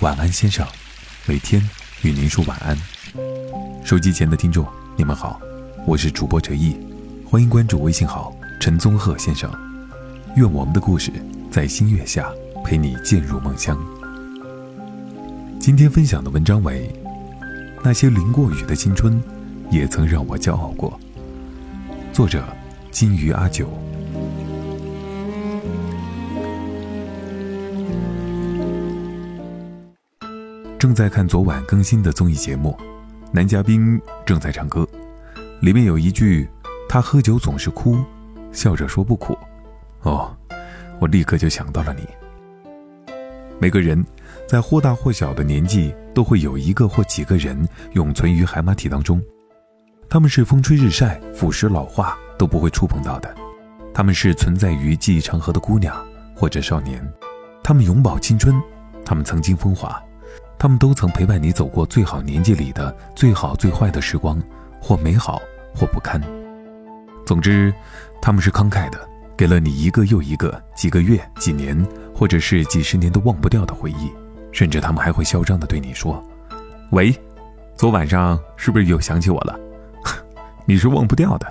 晚安，先生，每天与您说晚安。手机前的听众，你们好，我是主播哲毅，欢迎关注微信号陈宗鹤先生。愿我们的故事在星月下陪你渐入梦乡。今天分享的文章为：那些淋过雨的青春，也曾让我骄傲过。作者：金鱼阿九。正在看昨晚更新的综艺节目，男嘉宾正在唱歌，里面有一句“他喝酒总是哭，笑着说不苦”，哦，我立刻就想到了你。每个人在或大或小的年纪，都会有一个或几个人永存于海马体当中，他们是风吹日晒、腐蚀老化都不会触碰到的，他们是存在于记忆长河的姑娘或者少年，他们永葆青春，他们曾经风华。他们都曾陪伴你走过最好年纪里的最好最坏的时光，或美好，或不堪。总之，他们是慷慨的，给了你一个又一个几个月、几年，或者是几十年都忘不掉的回忆。甚至他们还会嚣张的对你说：“喂，昨晚上是不是又想起我了？你是忘不掉的。”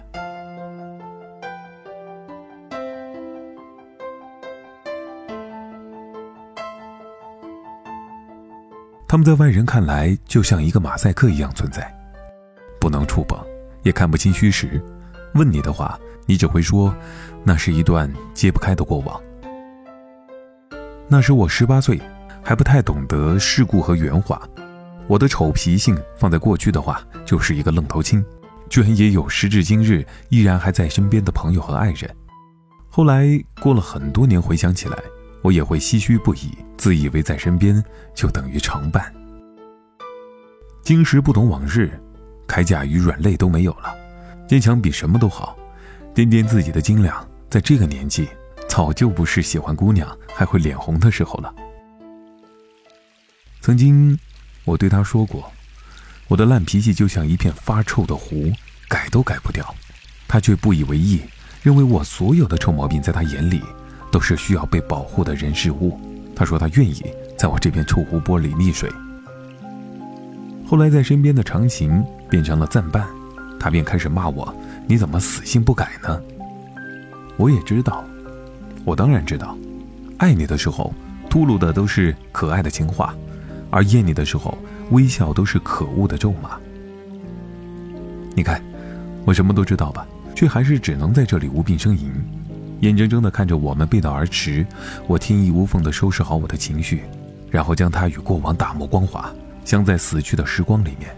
他们在外人看来就像一个马赛克一样存在，不能触碰，也看不清虚实。问你的话，你只会说，那是一段揭不开的过往。那时我十八岁，还不太懂得世故和圆滑，我的丑脾性放在过去的话，就是一个愣头青，居然也有时至今日依然还在身边的朋友和爱人。后来过了很多年，回想起来。我也会唏嘘不已，自以为在身边就等于常伴。今时不懂往日，铠甲与软肋都没有了，坚强比什么都好。掂掂自己的斤两，在这个年纪，早就不是喜欢姑娘还会脸红的时候了。曾经，我对他说过，我的烂脾气就像一片发臭的湖，改都改不掉。他却不以为意，认为我所有的臭毛病在他眼里。都是需要被保护的人事物。他说他愿意在我这片臭湖泊里溺水。后来在身边的长情变成了暂伴，他便开始骂我：“你怎么死性不改呢？”我也知道，我当然知道，爱你的时候吐露的都是可爱的情话，而厌你的时候微笑都是可恶的咒骂。你看，我什么都知道吧，却还是只能在这里无病呻吟。眼睁睁地看着我们背道而驰，我天衣无缝地收拾好我的情绪，然后将它与过往打磨光滑，镶在死去的时光里面。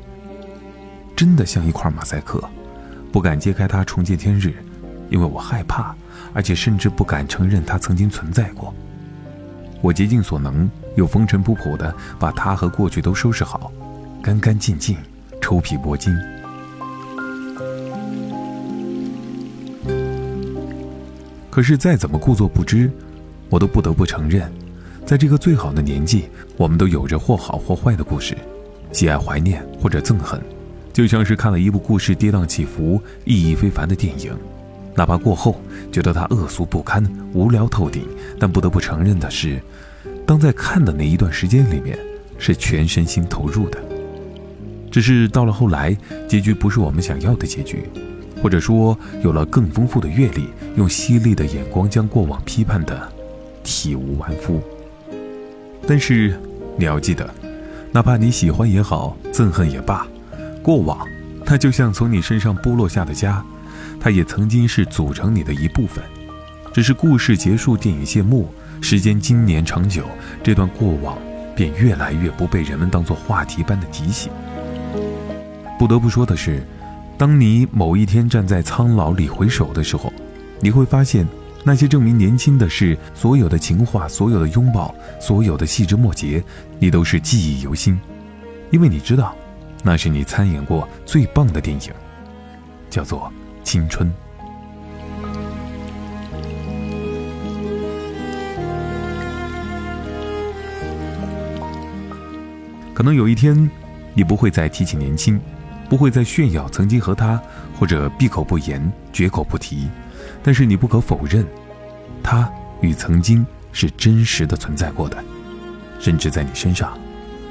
真的像一块马赛克，不敢揭开它重见天日，因为我害怕，而且甚至不敢承认它曾经存在过。我竭尽所能，又风尘仆仆地把它和过去都收拾好，干干净净，抽皮剥筋。可是再怎么故作不知，我都不得不承认，在这个最好的年纪，我们都有着或好或坏的故事，喜爱怀念或者憎恨，就像是看了一部故事跌宕起伏、意义非凡的电影，哪怕过后觉得它恶俗不堪、无聊透顶，但不得不承认的是，当在看的那一段时间里面，是全身心投入的。只是到了后来，结局不是我们想要的结局。或者说，有了更丰富的阅历，用犀利的眼光将过往批判的体无完肤。但是你要记得，哪怕你喜欢也好，憎恨也罢，过往它就像从你身上剥落下的痂，它也曾经是组成你的一部分。只是故事结束，电影谢幕，时间经年长久，这段过往便越来越不被人们当作话题般的提醒。不得不说的是。当你某一天站在苍老里回首的时候，你会发现，那些证明年轻的事，所有的情话，所有的拥抱，所有的细枝末节，你都是记忆犹新，因为你知道，那是你参演过最棒的电影，叫做青春。可能有一天，你不会再提起年轻。不会再炫耀曾经和他，或者闭口不言、绝口不提，但是你不可否认，他与曾经是真实的存在过的，甚至在你身上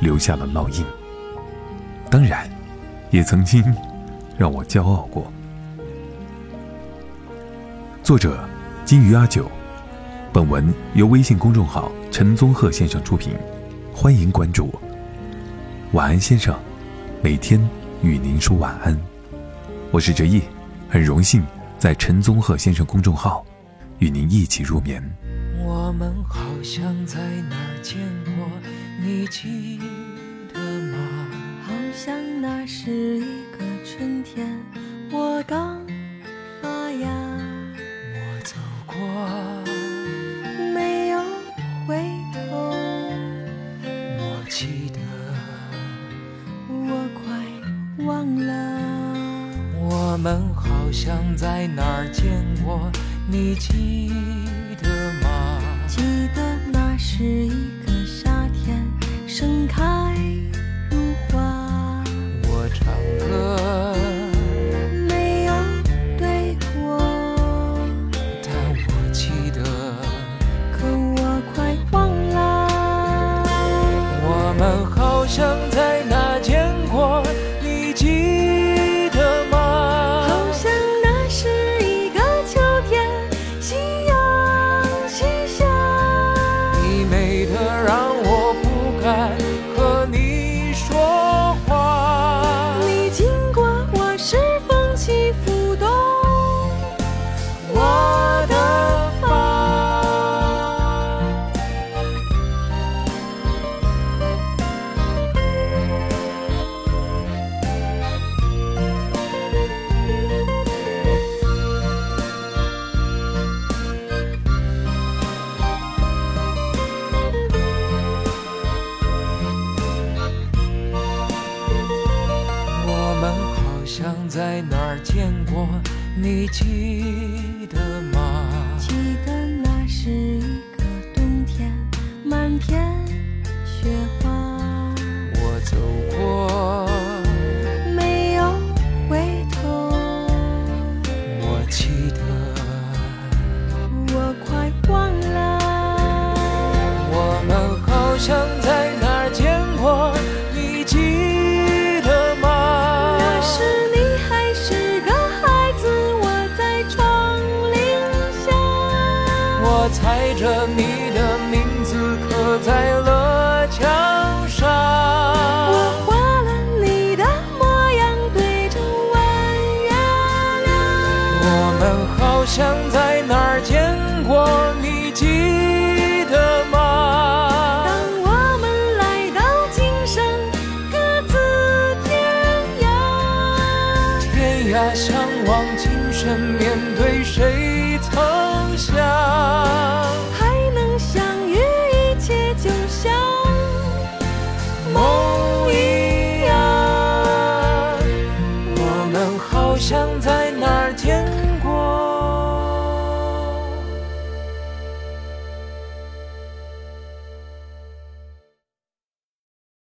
留下了烙印。当然，也曾经让我骄傲过。作者：金鱼阿九，本文由微信公众号陈宗鹤先生出品，欢迎关注。晚安，先生，每天与您说晚安。我是哲毅，很荣幸在陈宗鹤先生公众号与您一起入眠。我们好像在哪儿见过，你记得吗？好像那是一们好像在哪儿见过，你记得吗？记得那是一你记着面对谁